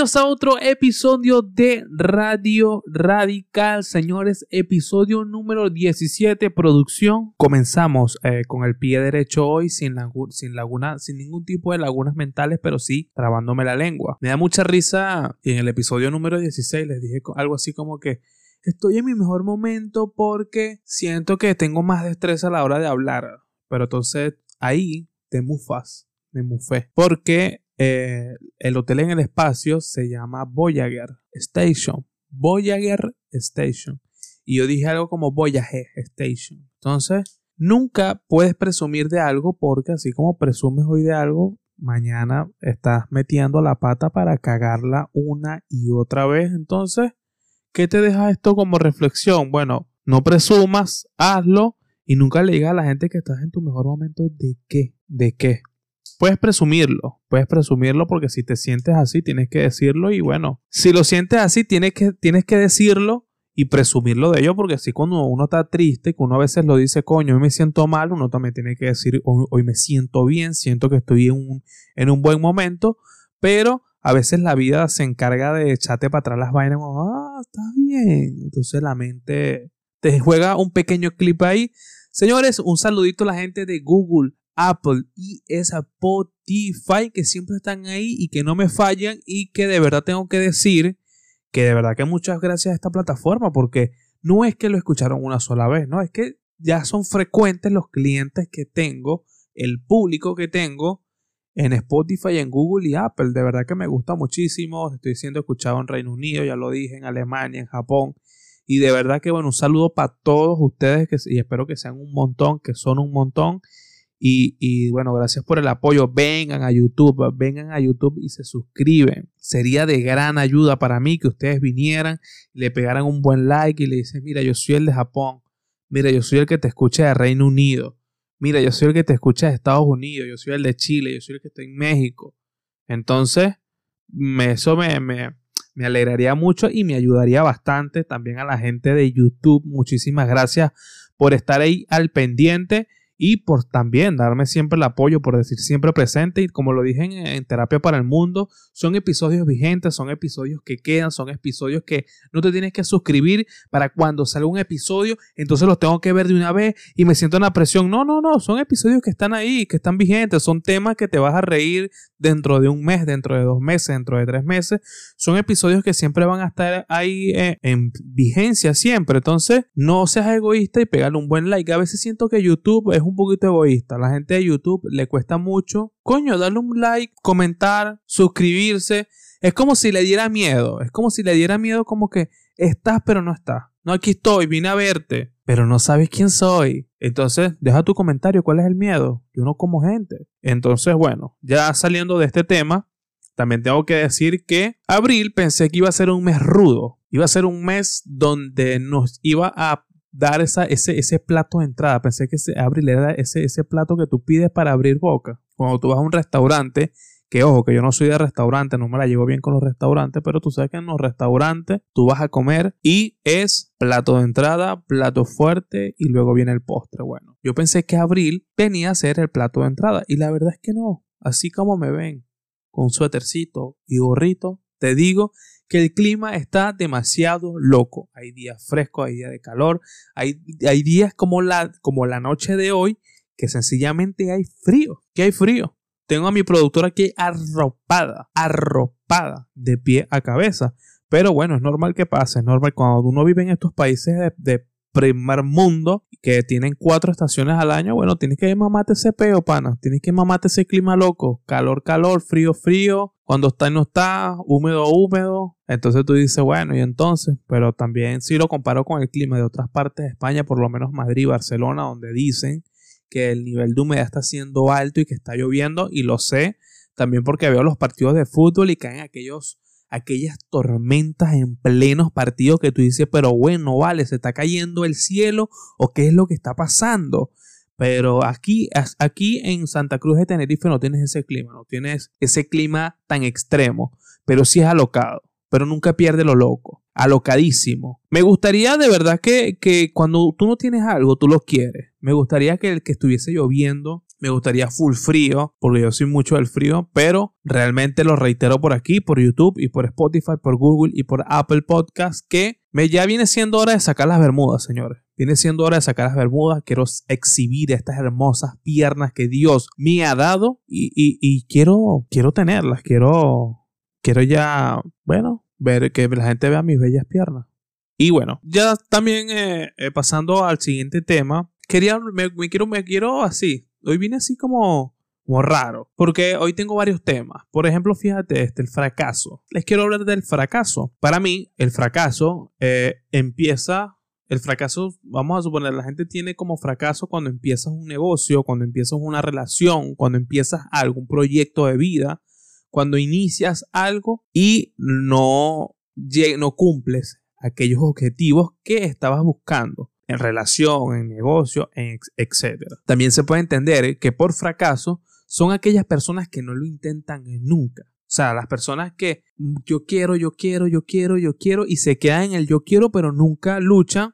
Bienvenidos a otro episodio de Radio Radical, señores, episodio número 17, producción. Comenzamos eh, con el pie derecho hoy sin, laguna, sin ningún tipo de lagunas mentales, pero sí trabándome la lengua. Me da mucha risa y en el episodio número 16 les dije algo así como que estoy en mi mejor momento porque siento que tengo más destreza a la hora de hablar. Pero entonces ahí te mufas, me mufé. Porque eh, el hotel en el espacio se llama Voyager Station. Voyager Station. Y yo dije algo como Voyager Station. Entonces, nunca puedes presumir de algo porque así como presumes hoy de algo, mañana estás metiendo la pata para cagarla una y otra vez. Entonces, ¿qué te deja esto como reflexión? Bueno, no presumas, hazlo y nunca le digas a la gente que estás en tu mejor momento de qué, de qué puedes presumirlo, puedes presumirlo porque si te sientes así tienes que decirlo y bueno, si lo sientes así tienes que, tienes que decirlo y presumirlo de ello porque así cuando uno está triste, que uno a veces lo dice, coño, hoy me siento mal, uno también tiene que decir, hoy, me siento bien, siento que estoy en un, en un buen momento, pero a veces la vida se encarga de echarte para atrás las vainas, ah, está bien, entonces la mente te juega un pequeño clip ahí. Señores, un saludito a la gente de Google. Apple y esa Spotify que siempre están ahí y que no me fallan y que de verdad tengo que decir que de verdad que muchas gracias a esta plataforma porque no es que lo escucharon una sola vez, no, es que ya son frecuentes los clientes que tengo, el público que tengo en Spotify, en Google y Apple. De verdad que me gusta muchísimo. Estoy siendo escuchado en Reino Unido, ya lo dije, en Alemania, en Japón. Y de verdad que, bueno, un saludo para todos ustedes que, y espero que sean un montón, que son un montón. Y, bueno, gracias por el apoyo. Vengan a YouTube, vengan a YouTube y se suscriben. Sería de gran ayuda para mí que ustedes vinieran, le pegaran un buen like y le dicen, mira, yo soy el de Japón. Mira, yo soy el que te escucha de Reino Unido. Mira, yo soy el que te escucha de Estados Unidos. Yo soy el de Chile. Yo soy el que está en México. Entonces, eso me, alegraría mucho y me ayudaría bastante también a la gente de YouTube. Muchísimas gracias por estar ahí al pendiente y por también darme siempre el apoyo, por decir siempre presente y como lo dije en, Terapia para el Mundo, son episodios vigentes, son episodios que quedan, son episodios que no te tienes que suscribir para cuando salga un episodio, entonces los tengo que ver de una vez y me siento en la presión. No, no, no, son episodios que están ahí, que están vigentes, son temas que te vas a reír dentro de un mes, dentro de dos meses, dentro de tres meses. Son episodios que siempre van a estar ahí eh, en vigencia siempre. Entonces, no seas egoísta y pégale un buen like. A veces siento que YouTube es un un poquito egoísta. la gente de YouTube le cuesta mucho, coño, darle un like, comentar, suscribirse. Es como si le diera miedo. Es como si le diera miedo como que estás pero no estás. No, aquí estoy, vine a verte, pero no sabes quién soy. Entonces, deja tu comentario, ¿cuál es el miedo? Yo no como gente. Entonces, bueno, ya saliendo de este tema, también tengo que decir que abril pensé que iba a ser un mes rudo. Iba a ser un mes donde nos iba a dar esa, ese, ese plato de entrada. Pensé que ese, abril era ese, ese plato que tú pides para abrir boca. Cuando tú vas a un restaurante, que ojo, que yo no soy de restaurante, no me la llevo bien con los restaurantes, pero tú sabes que en los restaurantes tú vas a comer y es plato de entrada, plato fuerte y luego viene el postre. Bueno, yo pensé que abril venía a ser el plato de entrada y la verdad es que no. Así como me ven, con suétercito y gorrito, te digo que el clima está demasiado loco. Hay días frescos, hay días de calor, hay, hay días como la, como la noche de hoy que sencillamente hay frío. ¿Qué hay frío? Tengo a mi productora aquí arropada, arropada de pie a cabeza. Pero bueno, es normal que pase, es normal cuando uno vive en estos países de, de primer mundo que tienen cuatro estaciones al año, bueno, tienes que mamarte ese peo, pana. Tienes que mamarte ese clima loco. Calor, calor, frío, frío. Cuando está y no está, húmedo, húmedo. Entonces tú dices, bueno, y entonces, pero también si lo comparo con el clima de otras partes de España, por lo menos Madrid, Barcelona, donde dicen que el nivel de humedad está siendo alto y que está lloviendo, y lo sé también porque veo los partidos de fútbol y caen aquellos aquellas tormentas en plenos partidos que tú dices, pero bueno, vale, se está cayendo el cielo o qué es lo que está pasando. Pero aquí, aquí en Santa Cruz de Tenerife no tienes ese clima, no tienes ese clima tan extremo, pero sí es alocado, pero nunca pierde lo loco, alocadísimo. Me gustaría de verdad que, que cuando tú no tienes algo, tú lo quieres. Me gustaría que, que estuviese lloviendo Me gustaría full frío, porque yo soy mucho del frío, pero realmente lo reitero por aquí, por YouTube y por Spotify, por Google y por Apple Podcast, que me ya viene siendo hora de sacar las bermudas, señores. Viene siendo hora de sacar las bermudas. Quiero exhibir estas hermosas piernas que Dios me ha dado y, y, quiero, quiero tenerlas. Quiero, quiero ya, bueno, ver que la gente vea mis bellas piernas. Y bueno, ya también eh, eh, pasando al siguiente tema, quería, me, quiero, me quiero así. Hoy vine así como, como raro, porque hoy tengo varios temas. Por ejemplo, fíjate este, el fracaso. Les quiero hablar del fracaso. Para mí, el fracaso eh, empieza el fracaso, vamos a suponer, la gente tiene como fracaso cuando empiezas un negocio, cuando empiezas una relación, cuando empiezas algún proyecto de vida, cuando inicias algo y no, no cumples aquellos objetivos que estabas buscando en relación, en negocio, etc. También se puede entender que por fracaso son aquellas personas que no lo intentan nunca. O sea, las personas que yo quiero, yo quiero, yo quiero, yo quiero y se quedan en el yo quiero, pero nunca luchan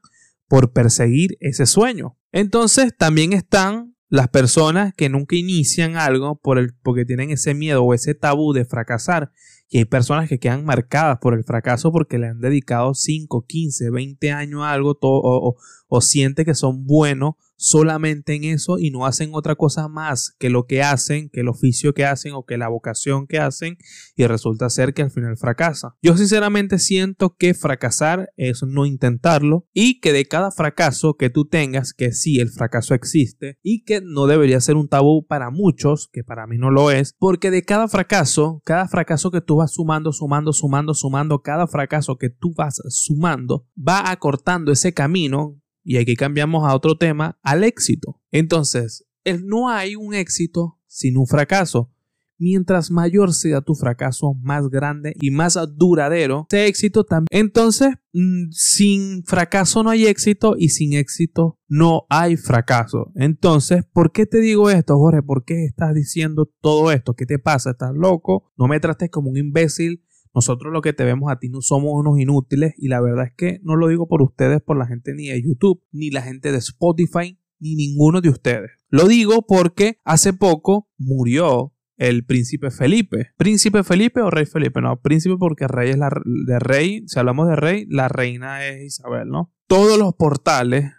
por perseguir ese sueño. Entonces también están las personas que nunca inician algo por el, porque tienen ese miedo o ese tabú de fracasar y hay personas que quedan marcadas por el fracaso porque le han dedicado 5, 15, 20 años a algo todo, o, o siente que son buenos solamente en eso y no hacen otra cosa más que lo que hacen, que el oficio que hacen o que la vocación que hacen y resulta ser que al final fracasa. Yo sinceramente siento que fracasar es no intentarlo y que de cada fracaso que tú tengas, que sí, el fracaso existe y que no debería ser un tabú para muchos, que para mí no lo es, porque de cada fracaso, cada fracaso que tú vas sumando, sumando, sumando, sumando, cada fracaso que tú vas sumando va acortando ese camino y aquí cambiamos a otro tema, al éxito. Entonces, no hay un éxito sin un fracaso. Mientras mayor sea tu fracaso, más grande y más duradero, ese éxito también. Entonces, mm, sin fracaso no hay éxito y sin éxito no hay fracaso. Entonces, ¿por qué te digo esto, Jorge? ¿Por qué estás diciendo todo esto? ¿Qué te pasa? ¿Estás loco? No me trates como un imbécil nosotros lo que te vemos a ti no somos unos inútiles y la verdad es que no lo digo por ustedes, por la gente ni de YouTube, ni la gente de Spotify, ni ninguno de ustedes. Lo digo porque hace poco murió el príncipe Felipe. ¿Príncipe Felipe o rey Felipe? No, príncipe porque rey es la de rey, si hablamos de rey, la reina es Isabel, ¿no? Todos los portales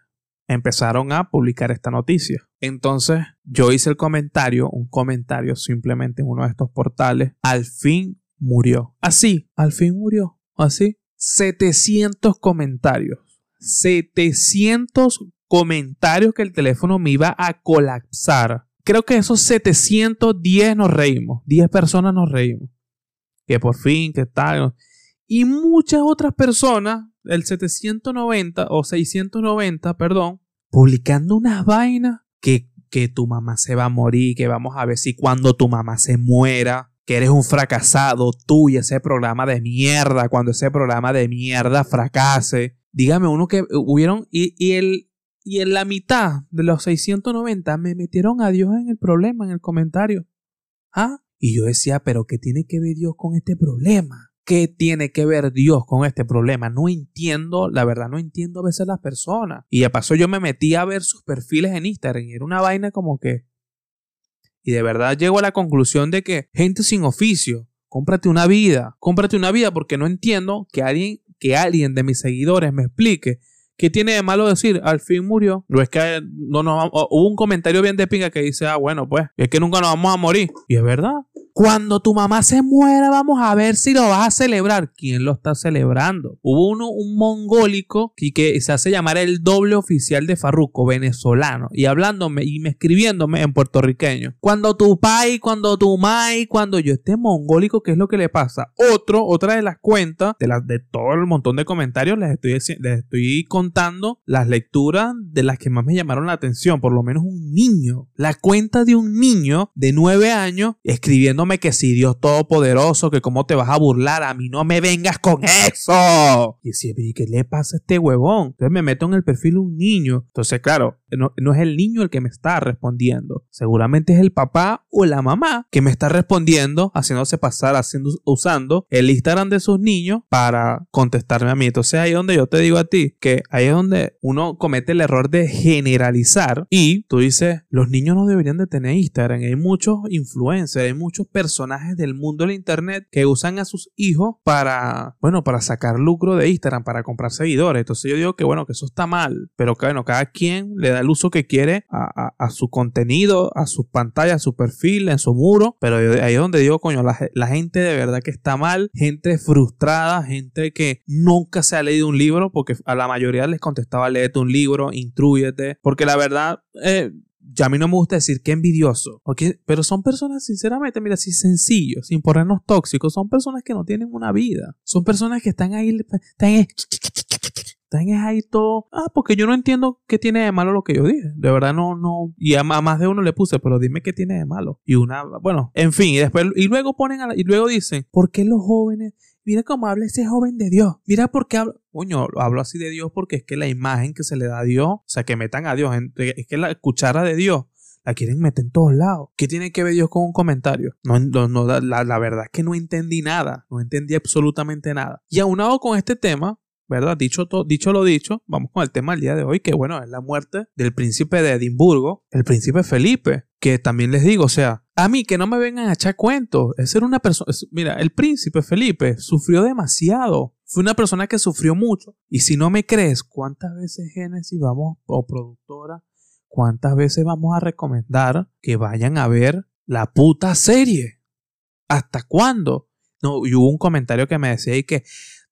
empezaron a publicar esta noticia. Entonces yo hice el comentario, un comentario simplemente en uno de estos portales. Al fin murió. Así, al fin murió. Así. 700 comentarios. 700 comentarios que el teléfono me iba a colapsar. Creo que esos 710 nos reímos. 10 personas nos reímos. Que por fin, que tal. Y muchas otras personas, el 790 o 690, perdón, publicando unas vainas que, que tu mamá se va a morir, que vamos a ver si cuando tu mamá se muera, que eres un fracasado, tú y ese programa de mierda, cuando ese programa de mierda fracase. Dígame uno que hubieron y, y, el, y en la mitad de los 690 me metieron a Dios en el problema, en el comentario. ¿Ah? Y yo decía, pero ¿qué tiene que ver Dios con este problema? ¿Qué tiene que ver Dios con este problema? No entiendo, la verdad no entiendo a veces las personas. Y de paso yo me metí a ver sus perfiles en Instagram y era una vaina como que, y de verdad llego a la conclusión de que gente sin oficio, cómprate una vida, cómprate una vida porque no entiendo que alguien, que alguien de mis seguidores me explique ¿Qué tiene de malo decir? Al fin murió. No es que no nos hubo un comentario bien de pinga que dice, ah, bueno, pues, es que nunca nos vamos a morir. Y es verdad. Cuando tu mamá se muera, vamos a ver si lo vas a celebrar. ¿Quién lo está celebrando? Hubo uno, un mongólico que, se hace llamar el doble oficial de Farruco, venezolano, y hablándome y me escribiéndome en puertorriqueño. Cuando tu pai, cuando tu mai, cuando yo esté mongólico, ¿qué es lo que le pasa? Otro, otra de las cuentas, de, las de todo el montón de comentarios, les estoy, les estoy contando las lecturas de las que más me llamaron la atención, por lo menos un niño. La cuenta de un niño de nueve años escribiendo que si Dios Todopoderoso, que cómo te vas a burlar, a mí no me vengas con eso. Y si, ¿qué le pasa a este huevón? Entonces me meto en el perfil de un niño. Entonces, claro, no, no, es el niño el que me está respondiendo. Seguramente es el papá o la mamá que me está respondiendo, haciéndose pasar, haciendo, usando el Instagram de sus niños para contestarme a mí. Entonces ahí es donde yo te digo a ti que ahí es donde uno comete el error de generalizar y tú dices, los niños no deberían de tener Instagram. Hay muchos influencers, hay muchos personajes del mundo del Internet que usan a sus hijos para, bueno, para sacar lucro de Instagram, para comprar seguidores. Entonces yo digo que bueno, que eso está mal, pero que bueno, cada quien le da el uso que quiere a, su contenido, a sus pantallas, a su perfil, en su muro. Pero ahí es donde digo, coño, la, gente de verdad que está mal, gente frustrada, gente que nunca se ha leído un libro, porque a la mayoría les contestaba, léete un libro, intrúyete, porque la verdad... Eh, ya a mí no me gusta decir que envidioso, pero son personas, sinceramente, mira, así sencillos, sin ponernos tóxicos, son personas que no tienen una vida, son personas que están ahí, están ahí están ahí todo. Ah, porque yo no entiendo qué tiene de malo lo que yo dije. De verdad no, no. Y a, más de uno le puse, pero dime qué tiene de malo. Y una, bueno, en fin, y después, y luego ponen y luego dicen, ¿por qué los jóvenes? Mira cómo habla ese joven de Dios. Mira por qué hablo. Coño, hablo así de Dios porque es que la imagen que se le da a Dios, o sea, que metan a Dios, es que la cuchara de Dios la quieren meter en todos lados. ¿Qué tiene que ver Dios con un comentario? No, no, la, la, verdad es que no entendí nada, no entendí absolutamente nada. Y aunado con este tema, ¿verdad? Dicho, dicho lo dicho, vamos con el tema del día de hoy, que bueno, es la muerte del príncipe de Edimburgo, el príncipe Felipe, que también les digo, o sea, a mí que no me vengan a echar cuentos, es ser una persona, mira, el príncipe Felipe sufrió demasiado, fue una persona que sufrió mucho, y si no me crees, ¿cuántas veces Génesis vamos, o productora, cuántas veces vamos a recomendar que vayan a ver la puta serie? ¿Hasta cuándo? No, y hubo un comentario que me decía y que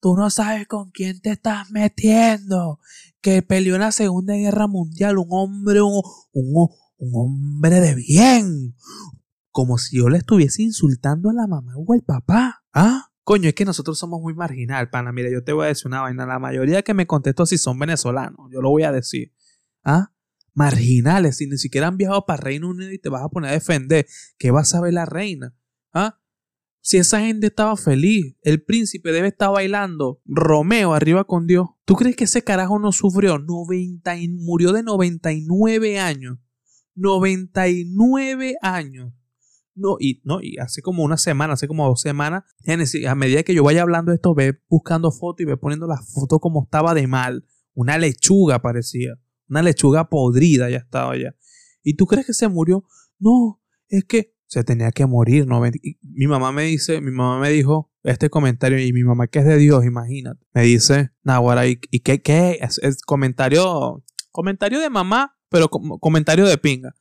Tú no sabes con quién te estás metiendo. Que peleó en la Segunda Guerra Mundial. Un hombre, un, hombre de bien. Como si yo le estuviese insultando a la mamá o al papá. ¿Ah? Coño, es que nosotros somos muy marginal, pana. Mira, yo te voy a decir una vaina. La mayoría que me contestó si son venezolanos. Yo lo voy a decir. ¿Ah? Marginales. Si ni siquiera han viajado para Reino Unido y te vas a poner a defender. ¿Qué vas a ver la reina? ¿Ah? Si esa gente estaba feliz, el príncipe debe estar bailando Romeo arriba con Dios. ¿Tú crees que ese carajo no sufrió? 90 murió de 99 años. 99 años. No, y, no, y hace como una semana, hace como dos semanas, a medida que yo vaya hablando de esto, ve buscando fotos y ve poniendo la foto como estaba de mal. Una lechuga parecía. Una lechuga podrida ya estaba ya. ¿Y tú crees que se murió? No, es que se tenía que morir. ¿no? mi mamá me dice, mi mamá me dijo este comentario, y mi mamá que es de Dios, imagínate, me dice, Nahuara, ¿y, y qué, qué? Es, es, comentario, comentario de mamá, pero comentario de pinga.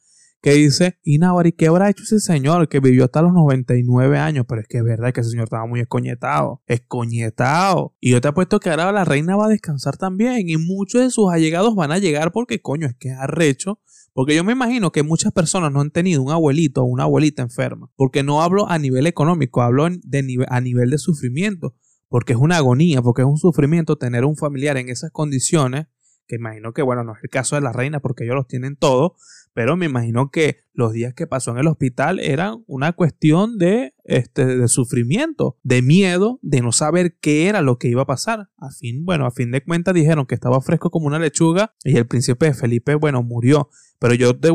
Que dice, ¿y qué habrá hecho ese señor que vivió hasta los 99 años? Pero es que es verdad que ese señor estaba muy escoñetado. Escoñetado. Y yo te apuesto que ahora la reina va a descansar también. Y muchos de sus allegados van a llegar porque, coño, es que es arrecho porque yo me imagino que muchas personas no han tenido un abuelito o una abuelita enferma. Porque no hablo a nivel económico, hablo a nivel de sufrimiento. Porque es una agonía, porque es un sufrimiento tener un familiar en esas condiciones. Que imagino que, bueno, no es el caso de la reina porque ellos los tienen todos. Pero me imagino que los días que pasó en el hospital eran una cuestión de, este, de sufrimiento, de miedo, de no saber qué era lo que iba a pasar. A fin, bueno, a fin de cuentas dijeron que estaba fresco como una lechuga y el príncipe Felipe, bueno, murió. Pero yo te,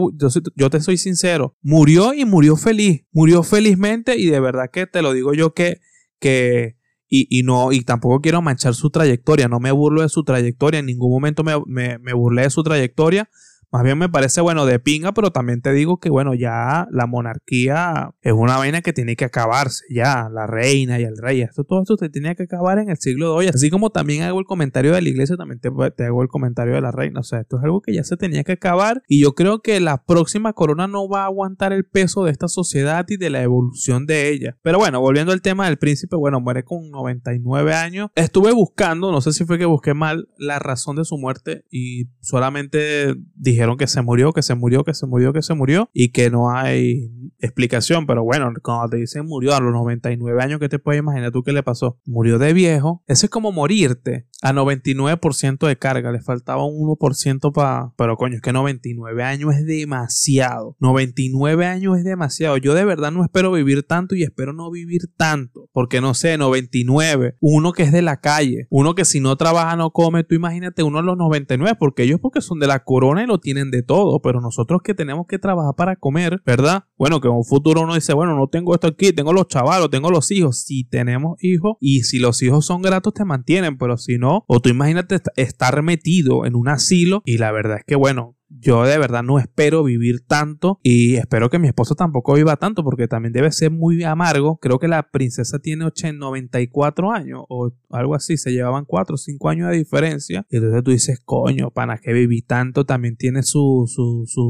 yo, te soy sincero, murió y murió feliz, murió felizmente y de verdad que te lo digo yo que, que y, y, no, y tampoco quiero manchar su trayectoria, no me burlo de su trayectoria, en ningún momento me, me, me burlé de su trayectoria, más bien me parece, bueno, de pinga, pero también te digo que, bueno, ya la monarquía es una vaina que tiene que acabarse, ya, la reina y el rey, esto, todo esto se tenía que acabar en el siglo de hoy. Así como también hago el comentario de la iglesia, también te, te hago el comentario de la reina. O sea, esto es algo que ya se tenía que acabar y yo creo que la próxima corona no va a aguantar el peso de esta sociedad y de la evolución de ella. Pero bueno, volviendo al tema del príncipe, bueno, muere con 99 años. Estuve buscando, no sé si fue que busqué mal la razón de su muerte y solamente dije dijeron que se murió, que se murió, que se murió, que se murió y que no hay explicación, pero bueno, cuando te dicen murió a los 99 años, ¿qué te puedes imaginar tú qué le pasó? Murió de viejo. Eso es como morirte a 99% de carga, le faltaba un 1% para... Pero coño, es que 99 años es demasiado. 99 años es demasiado. Yo de verdad no espero vivir tanto y espero no vivir tanto. Porque no sé, 99. Uno que es de la calle. Uno que si no trabaja no come. Tú imagínate uno de los 99. Porque ellos porque son de la corona y lo tienen de todo. Pero nosotros que tenemos que trabajar para comer, ¿verdad? Bueno, que en un futuro uno dice, bueno, no tengo esto aquí. Tengo los chavalos, tengo los hijos. Si tenemos hijos y si los hijos son gratos te mantienen. Pero si no, o tú imagínate estar metido en un asilo y la verdad es que, bueno, yo de verdad no espero vivir tanto y espero que mi esposo tampoco viva tanto porque también debe ser muy amargo. Creo que la princesa tiene 94 años o algo así, se llevaban 4 o 5 años de diferencia. Y entonces tú dices, coño, para que viví tanto también tiene su,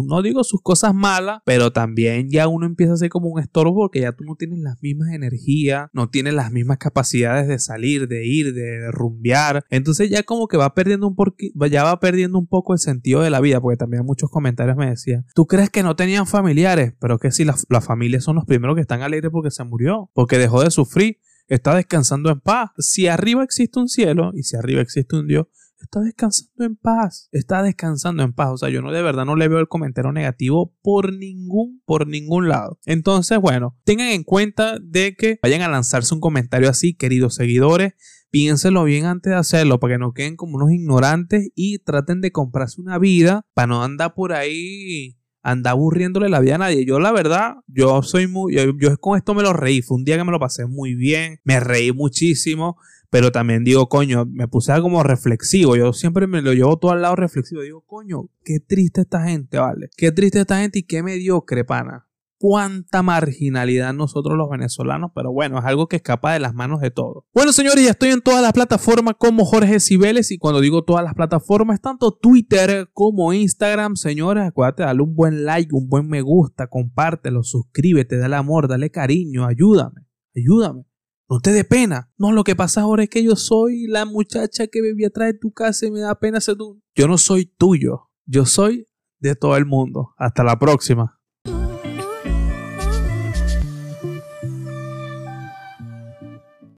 no digo sus cosas malas, pero también ya uno empieza a ser como un estorbo porque ya tú no tienes las mismas energías, no tienes las mismas capacidades de salir, de ir, de, rumbear. Entonces ya como que va perdiendo un, ya va perdiendo un poco el sentido de la vida porque también también muchos comentarios me decían, ¿tú crees que no tenían familiares? Pero que si las, familias son los primeros que están alegres porque se murió, porque dejó de sufrir, está descansando en paz. Si arriba existe un cielo y si arriba existe un Dios, está descansando en paz, está descansando en paz. O sea, yo no de verdad no le veo el comentario negativo por ningún, por ningún lado. Entonces, bueno, tengan en cuenta de que vayan a lanzarse un comentario así, queridos seguidores piénselo bien antes de hacerlo para que no queden como unos ignorantes y traten de comprarse una vida para no andar por ahí andar aburriéndole la vida a nadie. Yo la verdad, yo soy muy, yo, con esto me lo reí, fue un día que me lo pasé muy bien, me reí muchísimo, pero también digo, coño, me puse como reflexivo, yo siempre me lo llevo todo al lado reflexivo, digo, coño, qué triste esta gente, ¿vale? Qué triste esta gente y qué mediocre, pana cuánta marginalidad nosotros los venezolanos, pero bueno, es algo que escapa de las manos de todos. Bueno, señores, ya estoy en todas las plataformas como Jorge Cibeles y cuando digo todas las plataformas, tanto Twitter como Instagram, señores, acuérdate, dale un buen like, un buen me gusta, compártelo, suscríbete, dale amor, dale cariño, ayúdame, ayúdame. No te dé pena. No, lo que pasa ahora es que yo soy la muchacha que vivía atrás de tu casa y me da pena ser tú. Yo no soy tuyo. Yo soy de todo el mundo. Hasta la próxima.